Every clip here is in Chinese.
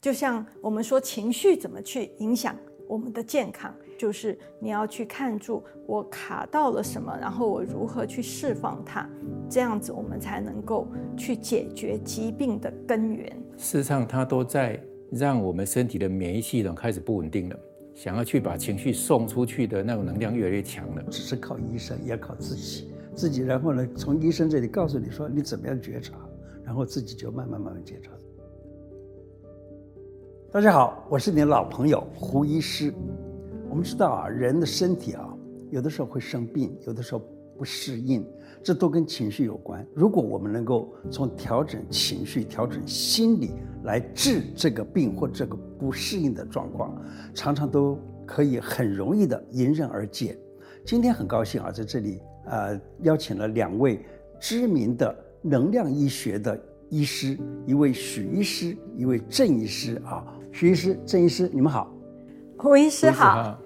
就像我们说情绪怎么去影响我们的健康，就是你要去看住我卡到了什么，然后我如何去释放它，这样子我们才能够去解决疾病的根源。事实上，它都在让我们身体的免疫系统开始不稳定了，想要去把情绪送出去的那种能量越来越强了。只是靠医生，也要靠自己，自己然后呢，从医生这里告诉你说你怎么样觉察，然后自己就慢慢慢慢觉察。大家好，我是你的老朋友胡医师。我们知道啊，人的身体啊，有的时候会生病，有的时候不适应，这都跟情绪有关。如果我们能够从调整情绪、调整心理来治这个病或这个不适应的状况，常常都可以很容易的迎刃而解。今天很高兴啊，在这里呃邀请了两位知名的能量医学的医师，一位许医师，一位郑医师啊。许医师、郑医师，你们好。胡医师好。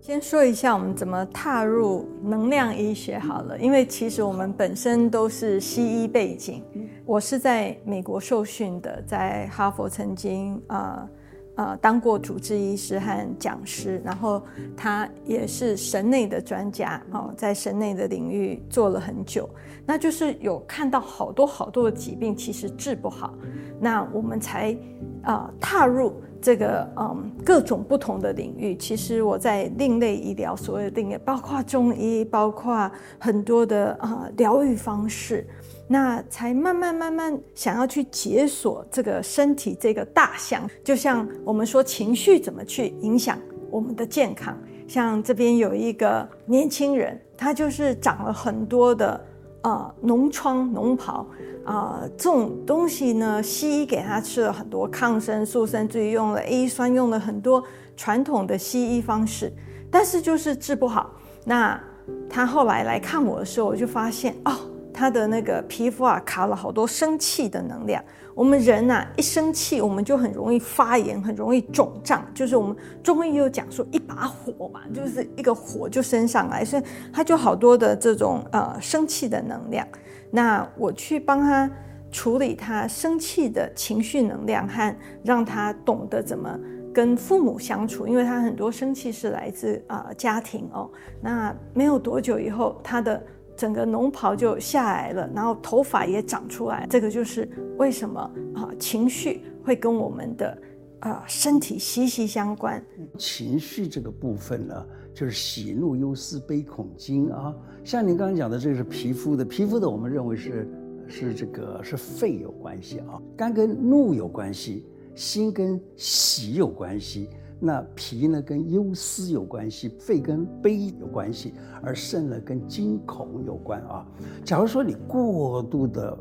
先说一下我们怎么踏入能量医学好了，因为其实我们本身都是西医背景。我是在美国受训的，在哈佛曾经啊呃，呃当过主治医师和讲师，然后他也是神内的专家哦，在神内的领域做了很久。那就是有看到好多好多的疾病，其实治不好，那我们才啊、踏入这个嗯各种不同的领域。其实我在另类医疗，所谓的另类，包括中医，包括很多的啊、呃、疗愈方式，那才慢慢慢慢想要去解锁这个身体这个大象。就像我们说情绪怎么去影响我们的健康，像这边有一个年轻人，他就是长了很多的。啊，脓疮、脓疱啊，这种东西呢，西医给他吃了很多抗生素，甚至于用了 A 酸，用了很多传统的西医方式，但是就是治不好。那他后来来看我的时候，我就发现哦，他的那个皮肤啊，卡了好多生气的能量。我们人呐、一生气，我们就很容易发炎，很容易肿胀。就是我们中医有讲说，一把火嘛，就是一个火就升上来，所以他就好多的这种呃生气的能量。那我去帮他处理他生气的情绪能量，和让他懂得怎么跟父母相处，因为他很多生气是来自啊、呃、家庭哦。那没有多久以后，他的。整个脓疱就下来了，然后头发也长出来。这个就是为什么啊，情绪会跟我们的啊身体息息相关。情绪这个部分呢，就是喜怒忧思悲恐惊啊。像您刚刚讲的，这个是皮肤的，皮肤的我们认为是是这个是肺有关系啊，肝跟怒有关系，心跟喜有关系。那脾呢，跟忧思有关系，肺跟悲有关系，而肾呢跟惊恐有关啊。假如说你过度的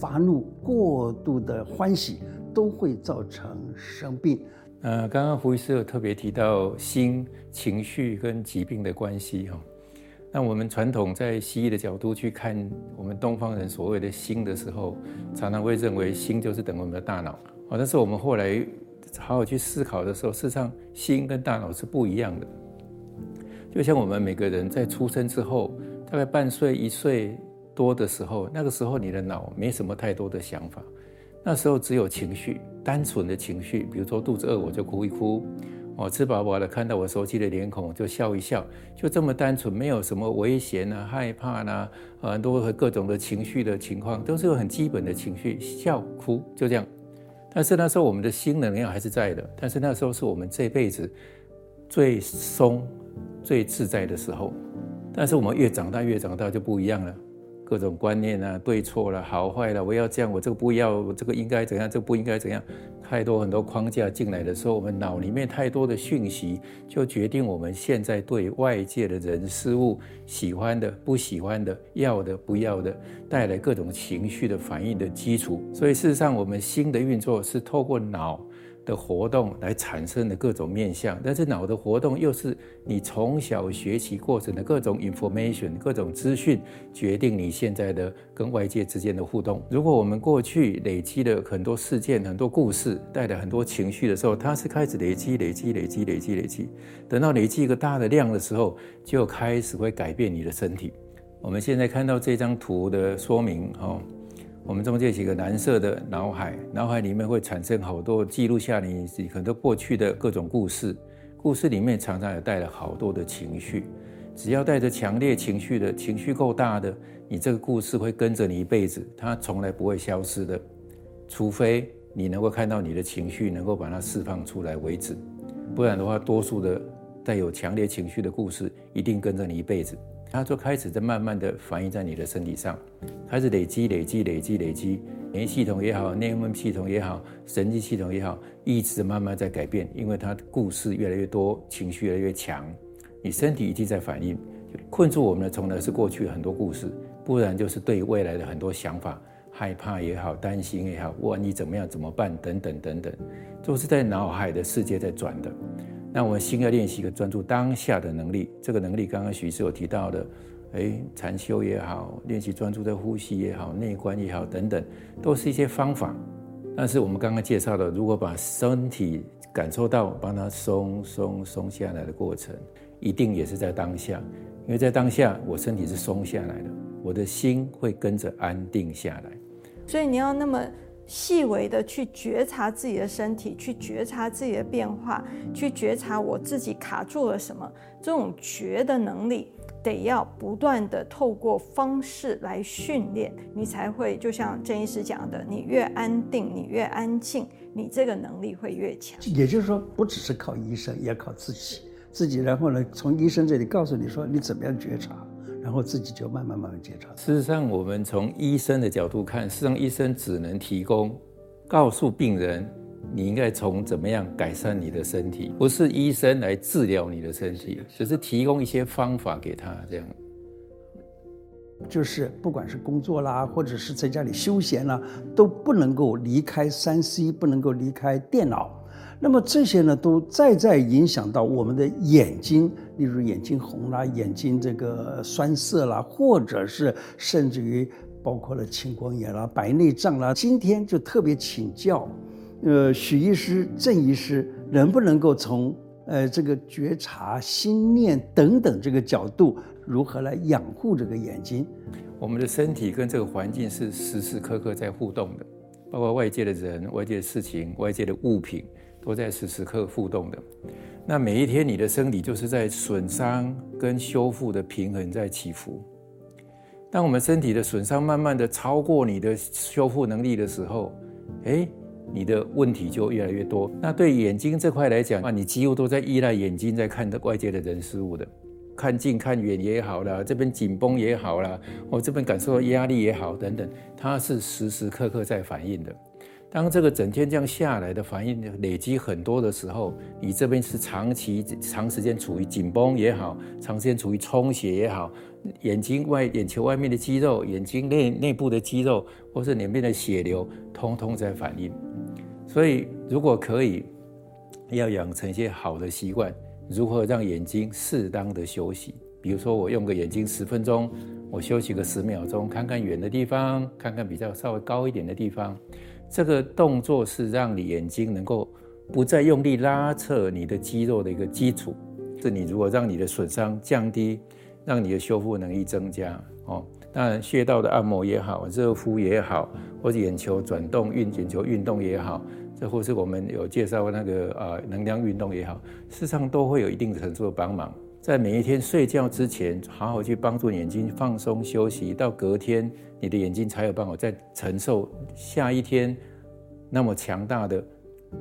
发怒，过度的欢喜，都会造成生病。呃，刚刚胡医师有特别提到心情绪跟疾病的关系哈。那我们传统在西医的角度去看我们东方人所谓的心的时候，常常会认为心就是等于我们的大脑啊，但是我们后来。好好去思考的时候，事实上心跟大脑是不一样的。就像我们每个人在出生之后，大概半岁、一岁多的时候，那个时候你的脑没什么太多的想法，那时候只有情绪，单纯的情绪，比如说肚子饿我就哭一哭，哦，吃饱饱了看到我熟悉的脸孔就笑一笑，就这么单纯，没有什么危险啊、害怕呐、啊，很多和各种的情绪的情况，都是有很基本的情绪，笑哭就这样。但是那时候我们的心能量还是在的，但是那时候是我们这辈子最松、最自在的时候。但是我们越长大越长大就不一样了，各种观念啊、对错了、好坏了，我要这样，我这个不要，我这个应该怎样，这个不应该怎样。太多很多框架进来的时候，我们脑里面太多的讯息，就决定我们现在对外界的人事物喜欢的、不喜欢的、要的、不要的，带来各种情绪的反应的基础。所以事实上，我们心的运作是透过脑。的活动来产生的各种面向，但是脑的活动又是你从小学习过程的各种 information、各种资讯，决定你现在的跟外界之间的互动。如果我们过去累积了很多事件、很多故事，带了很多情绪的时候，它是开始累积、累积、累积、累积、累积，等到累积一个大的量的时候，就开始会改变你的身体。我们现在看到这张图的说明，哦，我们中间几个蓝色的脑海，脑海里面会产生好多记录下你很多过去的各种故事，故事里面常常有带了好多的情绪。只要带着强烈情绪的情绪够大的，你这个故事会跟着你一辈子，它从来不会消失的，除非你能够看到你的情绪能够把它释放出来为止，不然的话，多数的带有强烈情绪的故事一定跟着你一辈子。它就开始在慢慢的反映在你的身体上，开始累积、累积、累积、累积，免疫系统也好，内分泌系统也好，神经系统也好，一直慢慢在改变，因为它故事越来越多，情绪越来越强，你身体一直在反应。困住我们的从来是过去很多故事，不然就是对未来的很多想法，害怕也好，担心也好，万一怎么样怎么办等等等等，都是在脑海的世界在转的。那我们心要练习一个专注当下的能力，这个能力刚刚徐师有提到的，诶，禅修也好，练习专注在呼吸也好，内观也好，等等，都是一些方法。但是我们刚刚介绍的，如果把身体感受到，帮它松松松下来的过程，一定也是在当下，因为在当下我身体是松下来的，我的心会跟着安定下来。所以你要那么。细微的去觉察自己的身体，去觉察自己的变化，去觉察我自己卡住了什么。这种觉的能力，得要不断的透过方式来训练，你才会就像郑医师讲的，你越安定，你越安静，你这个能力会越强。也就是说，不只是靠医生，也要靠自己，自己然后呢，从医生这里告诉你说你怎么样觉察。然后自己就慢慢慢慢觉察。事实上，我们从医生的角度看，事实上医生只能提供，告诉病人你应该从怎么样改善你的身体，不是医生来治疗你的身体，只是提供一些方法给他这样。就是不管是工作啦，或者是在家里休闲啦，都不能够离开三 C，不能够离开电脑。那么这些呢，都在在影响到我们的眼睛，例如眼睛红啦，眼睛这个酸涩啦，或者是甚至于包括了青光眼啦、白内障啦。今天就特别请教，呃，许医师、郑医师，能不能够从呃这个觉察、心念等等这个角度，如何来养护这个眼睛？我们的身体跟这个环境是时时刻刻在互动的，包括外界的人、外界的事情、外界的物品。都在时时刻互动的，那每一天你的身体就是在损伤跟修复的平衡在起伏。当我们身体的损伤慢慢的超过你的修复能力的时候，诶，你的问题就越来越多。那对眼睛这块来讲啊，你几乎都在依赖眼睛在看的外界的人事物的，看近看远也好啦，这边紧绷也好啦，我这边感受到压力也好等等，它是时时刻刻在反应的。当这个整天这样下来的反应累积很多的时候，你这边是长期长时间处于紧绷也好，长时间处于充血也好，眼睛外眼球外面的肌肉，眼睛内内部的肌肉，或是里面的血流，通通在反应。所以，如果可以，要养成一些好的习惯，如何让眼睛适当的休息？比如说，我用个眼睛十分钟，我休息个十秒钟，看看远的地方，看看比较稍微高一点的地方。这个动作是让你眼睛能够不再用力拉扯你的肌肉的一个基础。是你如果让你的损伤降低，让你的修复能力增加哦。当然，穴道的按摩也好，热敷也好，或者眼球转动、运眼球运动也好，这或是我们有介绍那个啊能量运动也好，事实上都会有一定程度的帮忙。在每一天睡觉之前，好好去帮助眼睛放松休息，到隔天你的眼睛才有办法再承受下一天那么强大的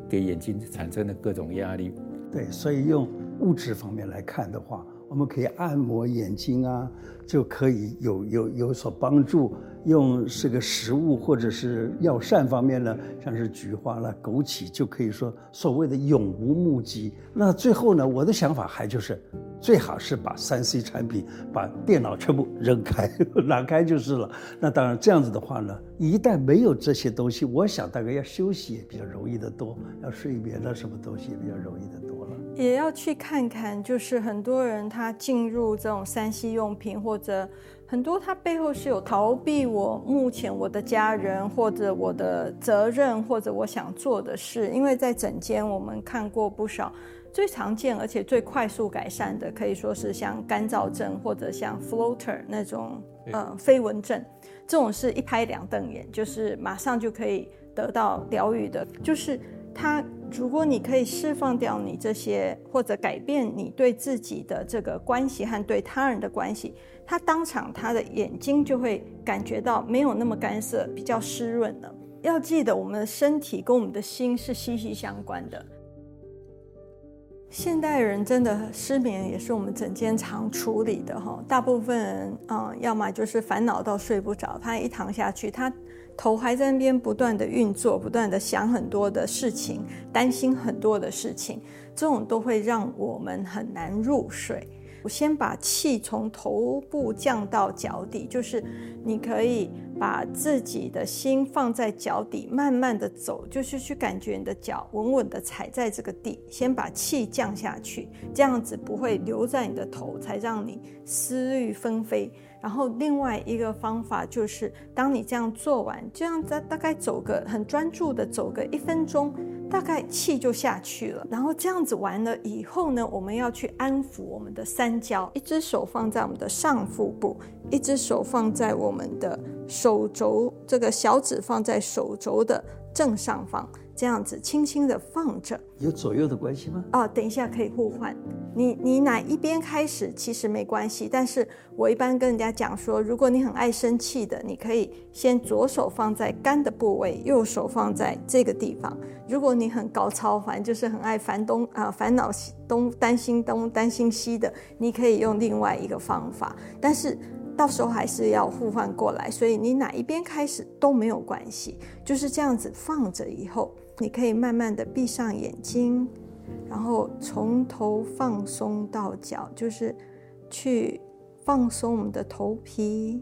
给眼睛产生的各种压力。对，所以用物质方面来看的话，我们可以按摩眼睛啊，就可以有有有所帮助。用这个食物或者是药膳方面呢，像是菊花啦、枸杞，就可以说所谓的永无目击。那最后呢，我的想法还就是，最好是把三 C 产品、把电脑全部扔开、拿开就是了。那当然这样子的话呢，一旦没有这些东西，我想大概要休息也比较容易得多，要睡眠了什么东西也比较容易得多了。也要去看看，就是很多人他进入这种三 C 用品或者。很多，它背后是有逃避我目前我的家人，或者我的责任，或者我想做的事。因为在整间我们看过不少，最常见而且最快速改善的，可以说是像干燥症或者像 floater 那种呃飞蚊症。这种是一拍两瞪眼，就是马上就可以得到疗愈的。就是他，如果你可以释放掉你这些，或者改变你对自己的这个关系和对他人的关系，他当场他的眼睛就会感觉到没有那么干涩，比较湿润了。要记得，我们的身体跟我们的心是息息相关的。现代人真的失眠，也是我们整间常处理的哈。大部分人啊，要么就是烦恼到睡不着，他一躺下去，他头还在那边不断的运作，不断的想很多的事情，担心很多的事情，这种都会让我们很难入睡。我先把气从头部降到脚底，就是你可以把自己的心放在脚底，慢慢的走，就是去感觉你的脚稳稳的踩在这个地，先把气降下去，这样子不会留在你的头，才让你思虑纷飞。然后另外一个方法就是，当你这样做完，这样大大概走个很专注的走个一分钟。大概气就下去了，然后这样子完了以后呢，我们要去安抚我们的三焦，一只手放在我们的上腹部，一只手放在我们的手肘，这个小指放在手肘的正上方。这样子轻轻的放着，有左右的关系吗？哦，等一下可以互换。你你哪一边开始其实没关系，但是我一般跟人家讲说，如果你很爱生气的，你可以先左手放在肝的部位，右手放在这个地方。如果你很高超烦，就是很爱烦东啊烦恼西东担心东担心西的，你可以用另外一个方法，但是到时候还是要互换过来，所以你哪一边开始都没有关系，就是这样子放着以后。你可以慢慢的闭上眼睛，然后从头放松到脚，就是去放松我们的头皮，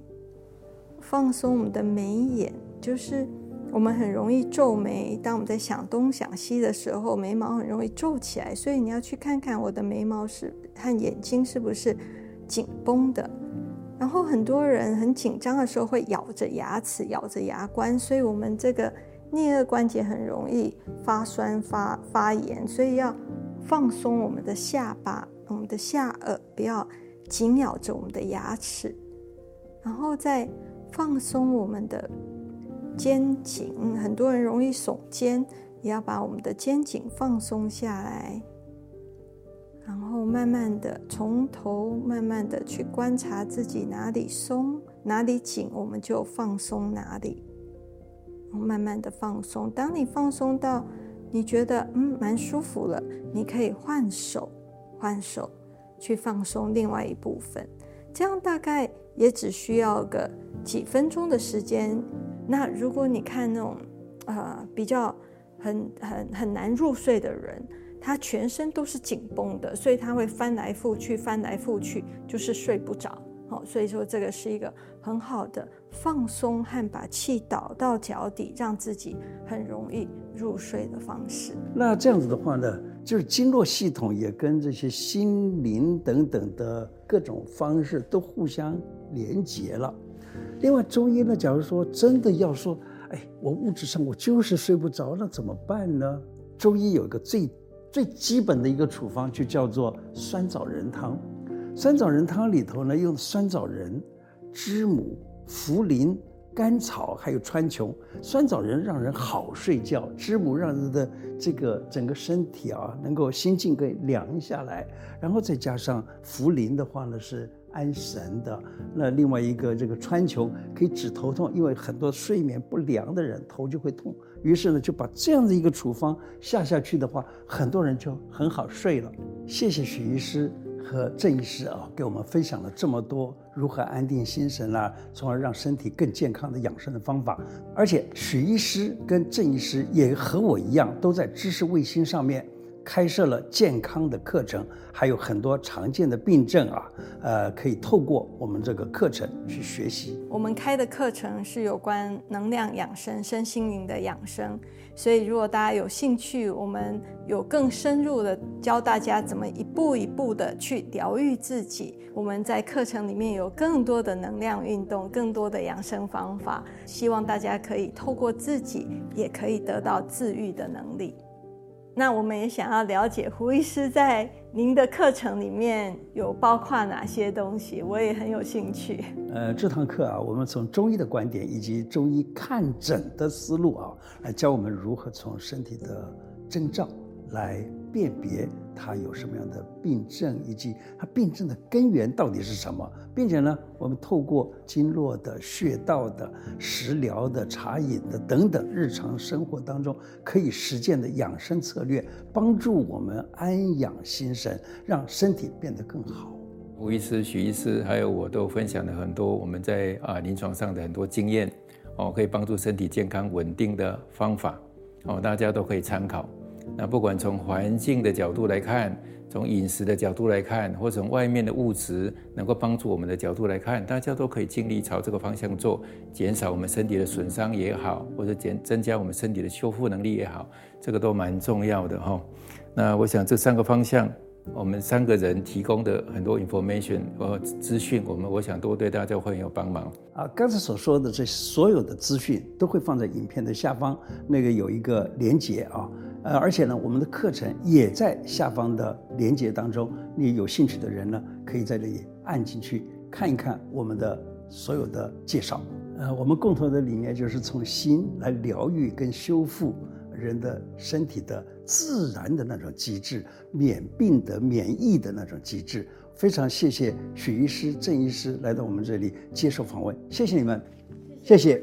放松我们的眉眼。就是我们很容易皱眉，当我们在想东想西的时候，眉毛很容易皱起来。所以你要去看看我的眉毛是和眼睛是不是紧绷的。然后很多人很紧张的时候会咬着牙齿，咬着牙关，所以我们这个。颞颌关节很容易发酸发发炎，所以要放松我们的下巴、我们的下颚，不要紧咬着我们的牙齿，然后再放松我们的肩颈。很多人容易耸肩，也要把我们的肩颈放松下来，然后慢慢的从头慢慢的去观察自己哪里松、哪里紧，我们就放松哪里。慢慢的放松，当你放松到你觉得嗯蛮舒服了，你可以换手，换手去放松另外一部分，这样大概也只需要个几分钟的时间。那如果你看那种呃比较很很很难入睡的人，他全身都是紧绷的，所以他会翻来覆去，翻来覆去，就是睡不着。好，所以说这个是一个很好的放松和把气导到脚底，让自己很容易入睡的方式。那这样子的话呢，就是经络系统也跟这些心灵等等的各种方式都互相连结了。另外，中医呢，假如说真的要说，哎，我物质上我就是睡不着，那怎么办呢？中医有一个最最基本的一个处方，就叫做酸枣仁汤。酸枣仁汤里头呢，用酸枣仁、知母、茯苓、甘草，还有川穹。酸枣仁让人好睡觉，知母让人的这个整个身体啊，能够心境给凉下来。然后再加上茯苓的话呢，是安神的。那另外一个这个川穹可以止头痛，因为很多睡眠不良的人头就会痛。于是呢，就把这样的一个处方下下去的话，很多人就很好睡了。谢谢许医师。和郑医师啊，给我们分享了这么多如何安定心神啦、从而让身体更健康的养生的方法。而且许医师跟郑医师也和我一样，都在知识卫星上面开设了健康的课程，还有很多常见的病症啊，呃，可以透过我们这个课程去学习。我们开的课程是有关能量养生、身心灵的养生。所以，如果大家有兴趣，我们有更深入的教大家怎么一步一步的去疗愈自己。我们在课程里面有更多的能量运动，更多的养生方法，希望大家可以透过自己，也可以得到治愈的能力。那我们也想要了解胡医师在您的课程里面有包括哪些东西，我也很有兴趣。呃，这堂课啊，我们从中医的观点以及中医看诊的思路啊，来教我们如何从身体的征兆来辨别它有什么样的病症，以及它病症的根源到底是什么，并且呢，我们透过经络的、穴道的、食疗的、茶饮的等等日常生活当中可以实践的养生策略，帮助我们安养心神，让身体变得更好。胡医师、许医师还有我都分享了很多我们在啊临床上的很多经验哦，可以帮助身体健康稳定的方法哦，大家都可以参考。那不管从环境的角度来看，从饮食的角度来看，或从外面的物质能够帮助我们的角度来看，大家都可以尽力朝这个方向做，减少我们身体的损伤也好，或者减增加我们身体的修复能力也好，这个都蛮重要的哈。那我想这三个方向，我们三个人提供的很多 information 和资讯，我们我想都对大家会有帮忙。啊，刚才所说的这所有的资讯都会放在影片的下方，那个有一个连接啊。呃，而且呢，我们的课程也在下方的链接当中。你有兴趣的人呢，可以在这里按进去看一看我们的所有的介绍。呃，我们共同的理念就是从心来疗愈跟修复人的身体的自然的那种机制，免病的、免疫的那种机制。非常谢谢许医师、郑医师来到我们这里接受访问，谢谢你们，谢谢，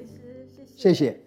谢谢。谢谢。